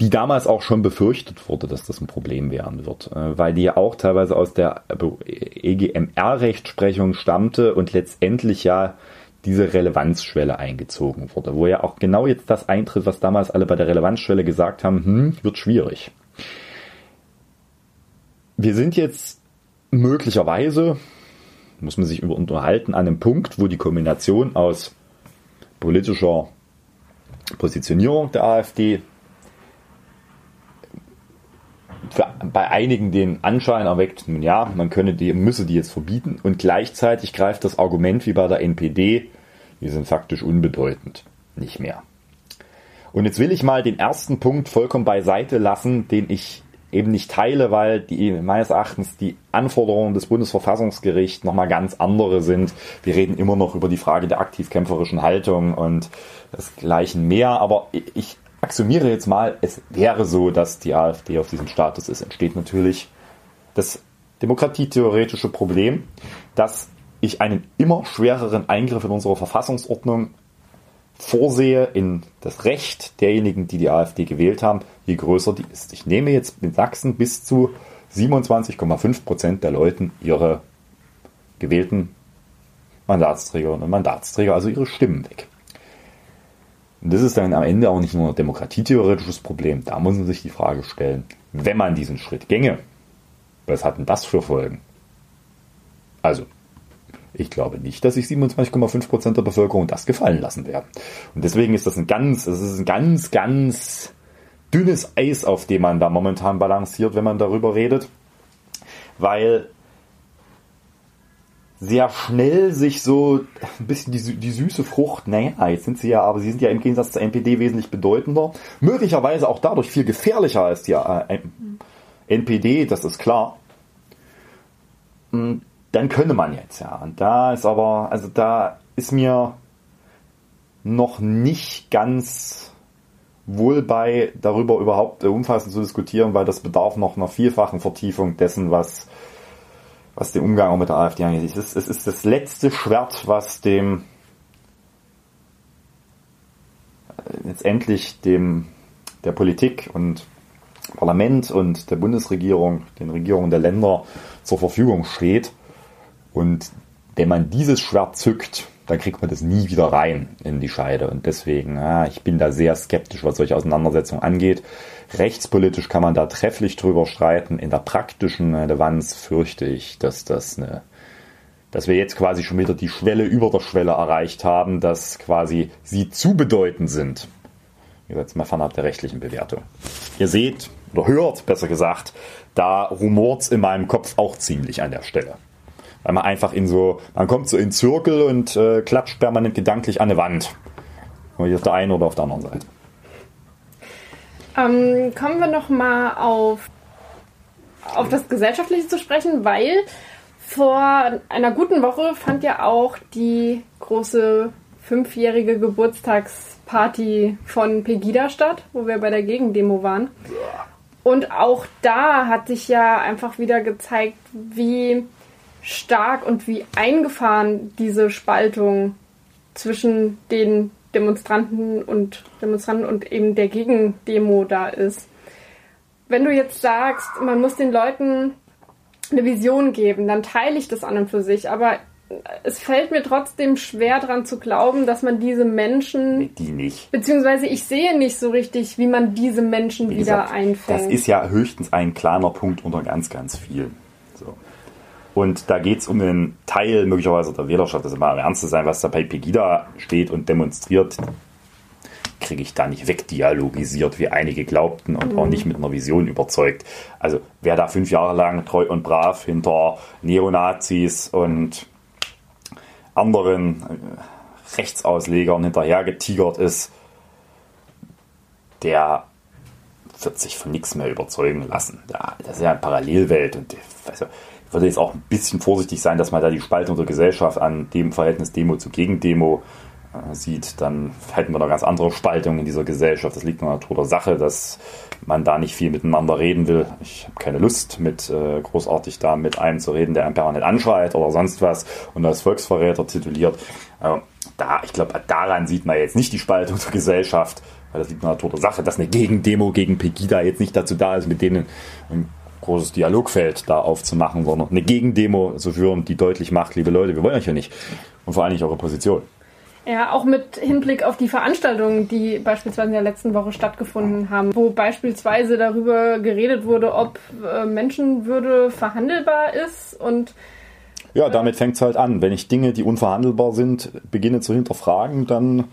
die damals auch schon befürchtet wurde, dass das ein Problem werden wird, äh, weil die ja auch teilweise aus der EGMR-Rechtsprechung stammte und letztendlich ja diese Relevanzschwelle eingezogen wurde, wo ja auch genau jetzt das eintritt, was damals alle bei der Relevanzschwelle gesagt haben, hm, wird schwierig. Wir sind jetzt möglicherweise, muss man sich über unterhalten, an einem Punkt, wo die Kombination aus politischer Positionierung der AfD, für, bei einigen den Anschein erweckt, ja, man könne die, müsse die jetzt verbieten und gleichzeitig greift das Argument wie bei der NPD, wir sind faktisch unbedeutend, nicht mehr. Und jetzt will ich mal den ersten Punkt vollkommen beiseite lassen, den ich eben nicht teile, weil die meines Erachtens die Anforderungen des Bundesverfassungsgerichts nochmal ganz andere sind. Wir reden immer noch über die Frage der aktiv-kämpferischen Haltung und desgleichen mehr, aber ich axiomiere jetzt mal, es wäre so, dass die AfD auf diesem Status ist, entsteht natürlich das demokratietheoretische Problem, dass ich einen immer schwereren Eingriff in unsere Verfassungsordnung vorsehe in das Recht derjenigen, die die AfD gewählt haben, je größer die ist. Ich nehme jetzt in Sachsen bis zu 27,5 Prozent der Leuten ihre gewählten Mandatsträgerinnen und Mandatsträger, also ihre Stimmen weg. Und das ist dann am Ende auch nicht nur ein demokratietheoretisches Problem. Da muss man sich die Frage stellen, wenn man diesen Schritt gänge, was hat denn das für Folgen? Also, ich glaube nicht, dass sich 27,5% der Bevölkerung das gefallen lassen werden. Und deswegen ist das ein ganz, das ist ein ganz, ganz dünnes Eis, auf dem man da momentan balanciert, wenn man darüber redet. Weil sehr schnell sich so ein bisschen die, die süße Frucht, naja, jetzt sind sie ja, aber sie sind ja im Gegensatz zur NPD wesentlich bedeutender, möglicherweise auch dadurch viel gefährlicher als die äh, NPD, das ist klar. Hm, dann könne man jetzt ja. Und da ist aber, also da ist mir noch nicht ganz wohl bei, darüber überhaupt umfassend zu diskutieren, weil das bedarf noch einer vielfachen Vertiefung dessen, was was den Umgang auch mit der AfD angeht. Es ist, es ist das letzte Schwert, was dem äh, letztendlich dem der Politik und Parlament und der Bundesregierung, den Regierungen der Länder zur Verfügung steht. Und wenn man dieses Schwert zückt, dann kriegt man das nie wieder rein in die Scheide. Und deswegen, ja, ich bin da sehr skeptisch, was solche Auseinandersetzungen angeht. Rechtspolitisch kann man da trefflich drüber streiten. In der praktischen Relevanz fürchte ich, dass das eine, dass wir jetzt quasi schon wieder die Schwelle über der Schwelle erreicht haben, dass quasi sie zu bedeutend sind. Jetzt mal fernab der rechtlichen Bewertung. Ihr seht oder hört, besser gesagt, da rumort's in meinem Kopf auch ziemlich an der Stelle weil man einfach in so, man kommt so in Zirkel und äh, klatscht permanent gedanklich an eine Wand. Hier auf der einen oder auf der anderen Seite. Ähm, kommen wir noch mal auf, auf das Gesellschaftliche zu sprechen, weil vor einer guten Woche fand ja auch die große fünfjährige Geburtstagsparty von Pegida statt, wo wir bei der Gegendemo waren. Und auch da hat sich ja einfach wieder gezeigt, wie stark und wie eingefahren diese Spaltung zwischen den Demonstranten und Demonstranten und eben der Gegendemo da ist. Wenn du jetzt sagst, man muss den Leuten eine Vision geben, dann teile ich das an und für sich. Aber es fällt mir trotzdem schwer daran zu glauben, dass man diese Menschen. Die nicht. Beziehungsweise ich sehe nicht so richtig, wie man diese Menschen Wie wieder gesagt, einfängt. Das ist ja höchstens ein kleiner Punkt unter ganz, ganz vielen. Und da geht es um den Teil möglicherweise der Wählerschaft, also mal im Ernst zu sein, was da bei Pegida steht und demonstriert, kriege ich da nicht wegdialogisiert, wie einige glaubten und auch nicht mit einer Vision überzeugt. Also wer da fünf Jahre lang treu und brav hinter Neonazis und anderen äh, Rechtsauslegern hinterhergetigert ist, der wird sich von nichts mehr überzeugen lassen. Das ist ja eine Parallelwelt und also, würde jetzt auch ein bisschen vorsichtig sein, dass man da die Spaltung der Gesellschaft an dem Verhältnis Demo zu Gegendemo äh, sieht, dann hätten wir eine ganz andere Spaltung in dieser Gesellschaft. Das liegt in der Natur der Sache, dass man da nicht viel miteinander reden will. Ich habe keine Lust, mit äh, großartig da mit einem zu reden, der einen permanent anschreit oder sonst was und als Volksverräter tituliert. Äh, da, ich glaube, daran sieht man jetzt nicht die Spaltung der Gesellschaft, weil das liegt in der Natur der Sache, dass eine Gegendemo gegen Pegida jetzt nicht dazu da ist, mit denen großes Dialogfeld da aufzumachen, sondern eine Gegendemo zu führen, die deutlich macht, liebe Leute, wir wollen euch ja nicht. Und vor allem nicht eure Position. Ja, auch mit Hinblick auf die Veranstaltungen, die beispielsweise in der letzten Woche stattgefunden haben, wo beispielsweise darüber geredet wurde, ob äh, Menschenwürde verhandelbar ist und Ja, damit fängt es halt an. Wenn ich Dinge, die unverhandelbar sind, beginne zu hinterfragen, dann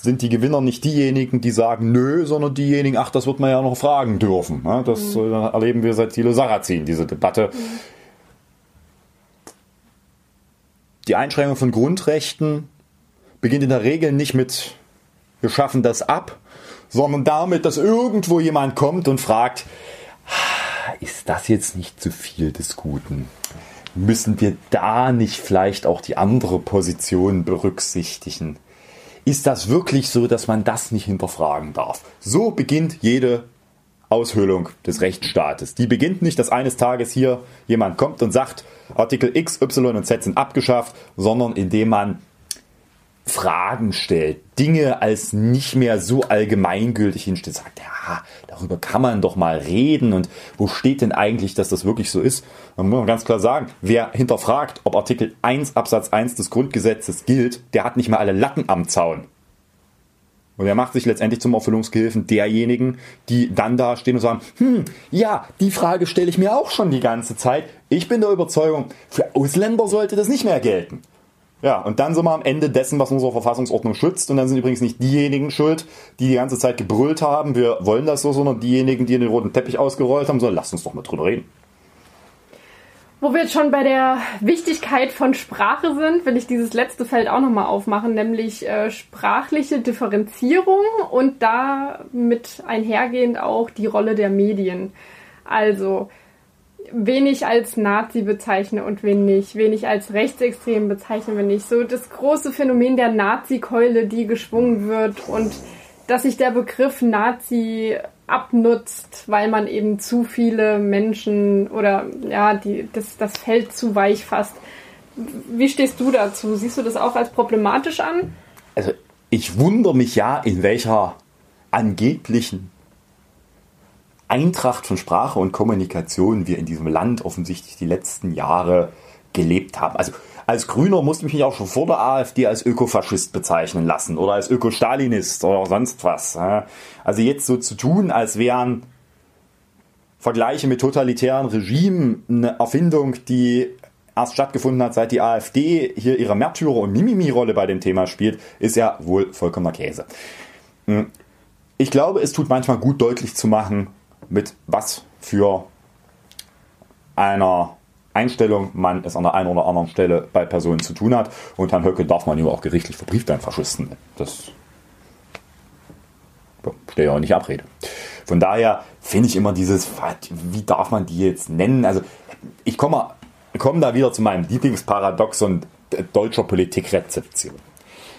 sind die Gewinner nicht diejenigen, die sagen, nö, sondern diejenigen, ach, das wird man ja noch fragen dürfen. Ja, das äh, erleben wir seit Thilo Sarrazin, diese Debatte. Die Einschränkung von Grundrechten beginnt in der Regel nicht mit, wir schaffen das ab, sondern damit, dass irgendwo jemand kommt und fragt, ist das jetzt nicht zu viel des Guten? Müssen wir da nicht vielleicht auch die andere Position berücksichtigen? Ist das wirklich so, dass man das nicht hinterfragen darf? So beginnt jede Aushöhlung des Rechtsstaates. Die beginnt nicht, dass eines Tages hier jemand kommt und sagt, Artikel X, Y und Z sind abgeschafft, sondern indem man Fragen stellt, Dinge als nicht mehr so allgemeingültig hinstellt, sagt, ja, darüber kann man doch mal reden und wo steht denn eigentlich, dass das wirklich so ist? Man muss ganz klar sagen, wer hinterfragt, ob Artikel 1 Absatz 1 des Grundgesetzes gilt, der hat nicht mal alle Latten am Zaun. Und er macht sich letztendlich zum Erfüllungsgehilfen derjenigen, die dann da stehen und sagen, hm, ja, die Frage stelle ich mir auch schon die ganze Zeit. Ich bin der Überzeugung, für Ausländer sollte das nicht mehr gelten. Ja, und dann sind wir am Ende dessen, was unsere Verfassungsordnung schützt. Und dann sind übrigens nicht diejenigen schuld, die die ganze Zeit gebrüllt haben, wir wollen das so, sondern diejenigen, die den roten Teppich ausgerollt haben, so, lasst uns doch mal drüber reden. Wo wir jetzt schon bei der Wichtigkeit von Sprache sind, will ich dieses letzte Feld auch nochmal aufmachen, nämlich äh, sprachliche Differenzierung und damit einhergehend auch die Rolle der Medien. Also, wen ich als Nazi bezeichne und wen nicht, wen ich als rechtsextrem bezeichne, wenn nicht. So das große Phänomen der Nazi-Keule, die geschwungen wird und dass sich der Begriff Nazi abnutzt, weil man eben zu viele Menschen oder ja, die, das, das Feld zu weich fasst. Wie stehst du dazu? Siehst du das auch als problematisch an? Also, ich wundere mich ja, in welcher angeblichen Eintracht von Sprache und Kommunikation wir in diesem Land offensichtlich die letzten Jahre gelebt haben. Also als Grüner musste ich mich auch schon vor der AfD als Ökofaschist bezeichnen lassen oder als Ökostalinist oder sonst was. Also jetzt so zu tun, als wären Vergleiche mit totalitären Regimen eine Erfindung, die erst stattgefunden hat, seit die AfD hier ihre Märtyrer- und Mimimi-Rolle bei dem Thema spielt, ist ja wohl vollkommener Käse. Ich glaube, es tut manchmal gut deutlich zu machen, mit was für einer Einstellung man es an der einen oder anderen Stelle bei Personen zu tun hat. Und Herrn Höcke darf man ihm auch gerichtlich verbrieft ein Faschisten. Das steht ja auch nicht Abrede. Von daher finde ich immer dieses, wie darf man die jetzt nennen? Also ich komme, komme da wieder zu meinem Lieblingsparadoxon deutscher Politikrezeption.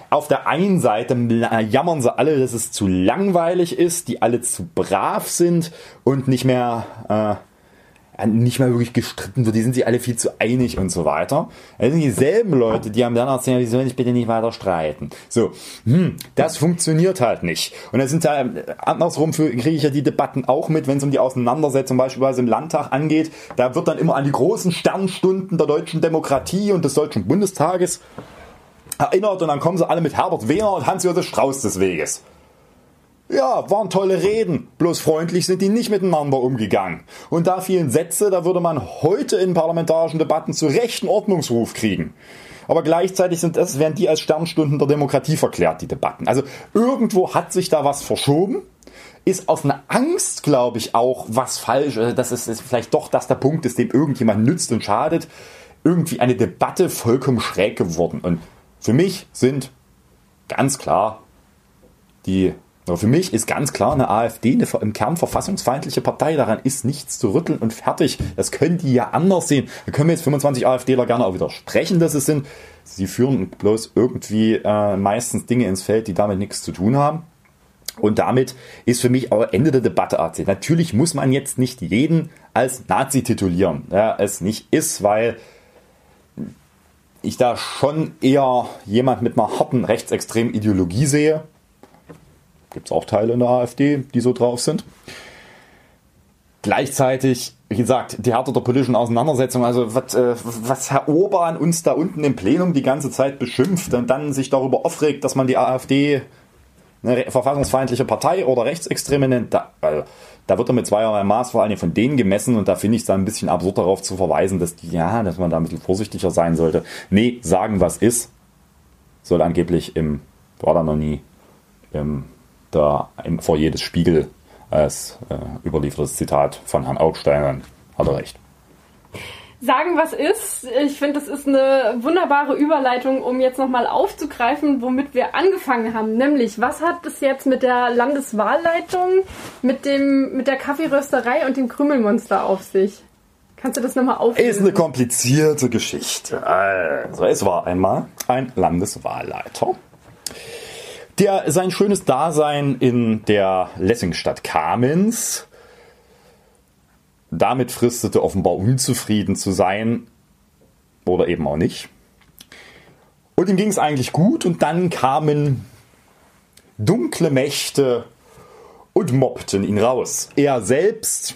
Auf der einen Seite jammern sie alle, dass es zu langweilig ist, die alle zu brav sind und nicht mehr nicht mal wirklich gestritten wird, die sind sich alle viel zu einig und so weiter. Das sind dieselben Leute, die haben dann erzählt, die sollen sich bitte nicht weiter streiten. So, hm, das funktioniert halt nicht. Und dann sind da andersrum kriege ich ja die Debatten auch mit, wenn es um die Auseinandersetzung beispielsweise im Landtag angeht. Da wird dann immer an die großen Sternstunden der deutschen Demokratie und des Deutschen Bundestages erinnert und dann kommen sie alle mit Herbert Wehner und Hans-Josef Strauß des Weges. Ja, waren tolle Reden, bloß freundlich sind die nicht miteinander umgegangen. Und da fielen Sätze, da würde man heute in parlamentarischen Debatten zu rechten Ordnungsruf kriegen. Aber gleichzeitig sind das, werden die als Sternstunden der Demokratie verklärt, die Debatten. Also irgendwo hat sich da was verschoben. Ist aus einer Angst, glaube ich, auch was falsch. Also das ist, ist vielleicht doch das der Punkt ist, dem irgendjemand nützt und schadet. Irgendwie eine Debatte vollkommen schräg geworden. Und für mich sind ganz klar die für mich ist ganz klar eine AfD eine im Kern verfassungsfeindliche Partei. Daran ist nichts zu rütteln und fertig. Das können die ja anders sehen. Da können wir jetzt 25 AfDler gerne auch widersprechen, dass es sind. Sie führen bloß irgendwie äh, meistens Dinge ins Feld, die damit nichts zu tun haben. Und damit ist für mich auch Ende der Debatte erzählt. Natürlich muss man jetzt nicht jeden als Nazi titulieren. Ja, es nicht ist, weil ich da schon eher jemand mit einer harten rechtsextremen Ideologie sehe Gibt es auch Teile in der AfD, die so drauf sind. Gleichzeitig, wie gesagt, die Härte der politischen Auseinandersetzung, also was, äh, was Herr Orban uns da unten im Plenum die ganze Zeit beschimpft und dann sich darüber aufregt, dass man die AfD eine verfassungsfeindliche Partei oder Rechtsextreme nennt, da, also, da wird er mit zweierlei Maß vor allem von denen gemessen und da finde ich es ein bisschen absurd darauf zu verweisen, dass die, ja, dass man da ein bisschen vorsichtiger sein sollte. Nee, sagen was ist, soll angeblich im, war da noch nie, im da im Foyer des Spiegel als äh, überliefertes Zitat von Herrn Augstein. Hat er recht. Sagen, was ist. Ich finde, das ist eine wunderbare Überleitung, um jetzt nochmal aufzugreifen, womit wir angefangen haben. Nämlich, was hat es jetzt mit der Landeswahlleitung, mit, dem, mit der Kaffeerösterei und dem Krümelmonster auf sich? Kannst du das nochmal auflösen? Ist eine komplizierte Geschichte. Also, es war einmal ein Landeswahlleiter der sein schönes Dasein in der Lessingstadt Kamenz damit fristete, offenbar unzufrieden zu sein oder eben auch nicht. Und ihm ging es eigentlich gut und dann kamen dunkle Mächte und mobbten ihn raus. Er selbst,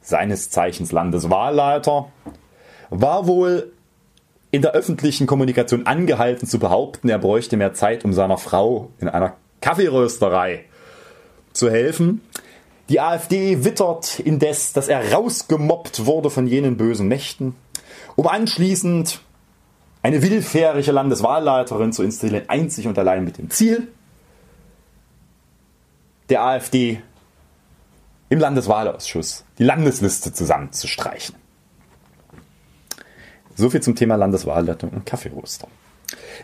seines Zeichens Landeswahlleiter, war wohl in der öffentlichen Kommunikation angehalten zu behaupten, er bräuchte mehr Zeit, um seiner Frau in einer Kaffeerösterei zu helfen. Die AfD wittert indes, dass er rausgemobbt wurde von jenen bösen Mächten, um anschließend eine willfährige Landeswahlleiterin zu installieren, einzig und allein mit dem Ziel, der AfD im Landeswahlausschuss die Landesliste zusammenzustreichen. So viel zum Thema Landeswahlleitung und Kaffeeroster.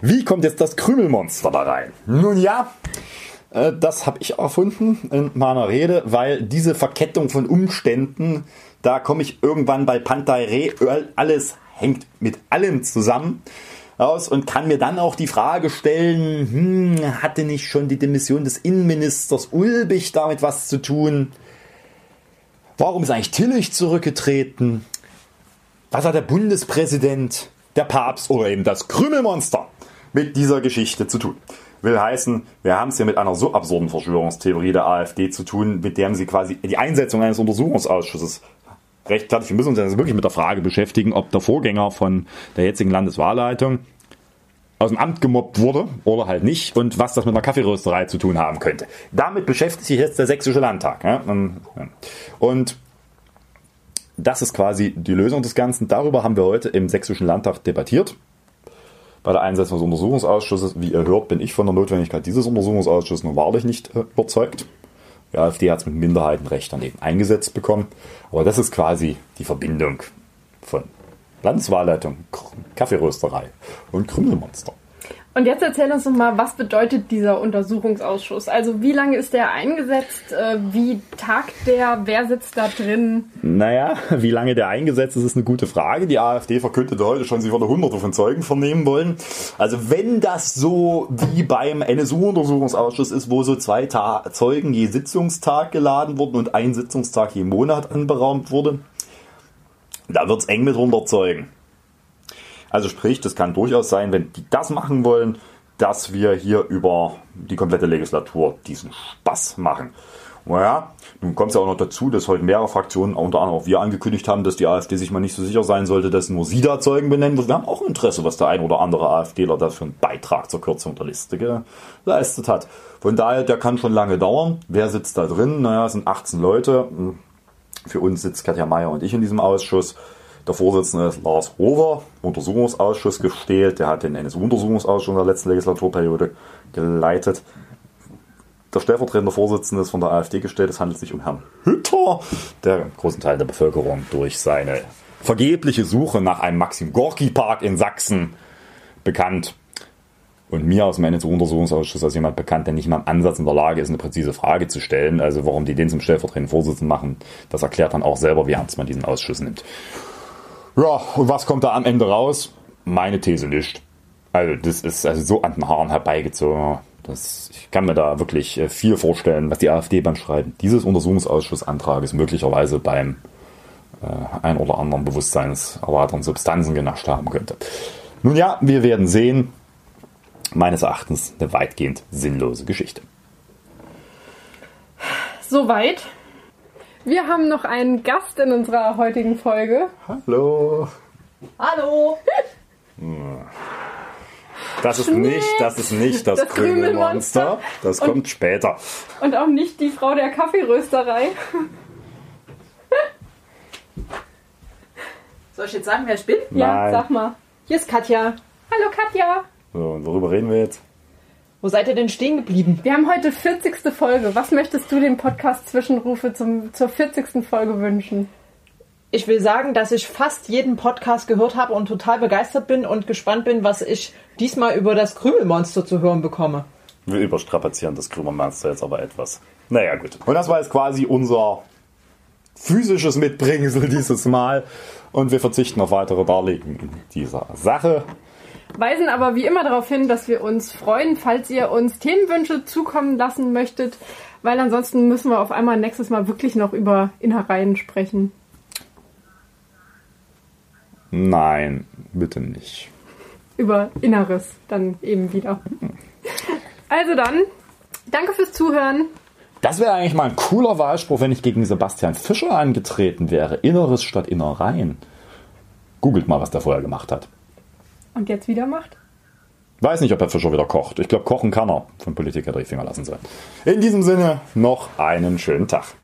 Wie kommt jetzt das Krümelmonster da rein? Nun ja, äh, das habe ich erfunden in meiner Rede, weil diese Verkettung von Umständen, da komme ich irgendwann bei Pantai Re, alles hängt mit allem zusammen aus und kann mir dann auch die Frage stellen, hm, hatte nicht schon die Demission des Innenministers Ulbich damit was zu tun? Warum ist eigentlich Tillich zurückgetreten? Was hat der Bundespräsident, der Papst oder eben das Krümelmonster mit dieser Geschichte zu tun? Will heißen, wir haben es hier mit einer so absurden Verschwörungstheorie der AfD zu tun, mit der sie quasi die Einsetzung eines Untersuchungsausschusses rechtfertigt. Wir müssen uns jetzt wirklich mit der Frage beschäftigen, ob der Vorgänger von der jetzigen Landeswahlleitung aus dem Amt gemobbt wurde oder halt nicht und was das mit einer Kaffeerösterei zu tun haben könnte. Damit beschäftigt sich jetzt der Sächsische Landtag. Und das ist quasi die Lösung des Ganzen. Darüber haben wir heute im Sächsischen Landtag debattiert. Bei der Einsetzung des Untersuchungsausschusses, wie ihr hört, bin ich von der Notwendigkeit dieses Untersuchungsausschusses nun wahrlich nicht äh, überzeugt. Die AfD hat es mit Minderheitenrecht daneben eingesetzt bekommen. Aber das ist quasi die Verbindung von Landeswahlleitung, Kaffeerösterei und Krümelmonster. Und jetzt erzähl uns noch mal, was bedeutet dieser Untersuchungsausschuss? Also wie lange ist der eingesetzt? Äh, wie tagt der? Wer sitzt da drin? Naja, wie lange der eingesetzt ist, ist eine gute Frage. Die AfD verkündete heute schon, sie würde hunderte von Zeugen vernehmen wollen. Also wenn das so wie beim NSU-Untersuchungsausschuss ist, wo so zwei Ta Zeugen je Sitzungstag geladen wurden und ein Sitzungstag je Monat anberaumt wurde, Da wird es eng mit 100 Zeugen. Also sprich, das kann durchaus sein, wenn die das machen wollen, dass wir hier über die komplette Legislatur diesen Spaß machen. Naja, nun kommt es ja auch noch dazu, dass heute mehrere Fraktionen, unter anderem auch wir, angekündigt haben, dass die AfD sich mal nicht so sicher sein sollte, dass nur sie da Zeugen benennen wird. Wir haben auch Interesse, was der ein oder andere AfDler da für einen Beitrag zur Kürzung der Liste geleistet hat. Von daher, der kann schon lange dauern. Wer sitzt da drin? Naja, es sind 18 Leute. Für uns sitzt Katja Mayer und ich in diesem Ausschuss. Der Vorsitzende ist Lars Hover, Untersuchungsausschuss gestellt. Der hat den NSU-Untersuchungsausschuss in der letzten Legislaturperiode geleitet der stellvertretende Vorsitzende ist von der AfD gestellt. Es handelt sich um Herrn Hütter, der einen großen Teil der Bevölkerung durch seine vergebliche Suche nach einem Maxim Gorki Park in Sachsen bekannt und mir aus dem NSU-Untersuchungsausschuss als jemand bekannt, der nicht mal im Ansatz in der Lage ist, eine präzise Frage zu stellen. Also warum die den zum stellvertretenden Vorsitzenden machen, das erklärt dann auch selber, wie ernst man diesen Ausschuss nimmt. Ja, und was kommt da am Ende raus? Meine These nicht. Also das ist also so an den Haaren herbeigezogen. Das, ich kann mir da wirklich äh, viel vorstellen, was die AfD beim Schreiben dieses Untersuchungsausschussantrages möglicherweise beim äh, ein oder anderen bewusstseinserweiternden Substanzen genascht haben könnte. Nun ja, wir werden sehen. Meines Erachtens eine weitgehend sinnlose Geschichte. Soweit. Wir haben noch einen Gast in unserer heutigen Folge. Hallo. Hallo. Das ist nicht, das ist nicht das, das Krümelmonster. Das kommt und, später. Und auch nicht die Frau der Kaffeerösterei. Soll ich jetzt sagen, wer ich bin? Ja, Nein. sag mal. Hier ist Katja. Hallo Katja. So, und worüber reden wir jetzt? Wo seid ihr denn stehen geblieben? Wir haben heute 40. Folge. Was möchtest du dem Podcast Zwischenrufe zum, zur 40. Folge wünschen? ich will sagen, dass ich fast jeden Podcast gehört habe und total begeistert bin und gespannt bin, was ich diesmal über das Krümelmonster zu hören bekomme. Wir überstrapazieren das Krümelmonster jetzt aber etwas. Naja, gut. Und das war jetzt quasi unser physisches Mitbringsel dieses Mal. Und wir verzichten auf weitere Darlegen in dieser Sache. Weisen aber wie immer darauf hin, dass wir uns freuen, falls ihr uns Themenwünsche zukommen lassen möchtet, weil ansonsten müssen wir auf einmal nächstes Mal wirklich noch über Innereien sprechen. Nein, bitte nicht. Über Inneres dann eben wieder. Also dann, danke fürs Zuhören. Das wäre eigentlich mal ein cooler Wahlspruch, wenn ich gegen Sebastian Fischer angetreten wäre. Inneres statt Innereien. Googelt mal, was der vorher gemacht hat. Und jetzt wieder macht? Weiß nicht, ob Herr Fischer wieder kocht. Ich glaube, kochen kann er. Von Politiker durch Finger lassen sein. In diesem Sinne noch einen schönen Tag.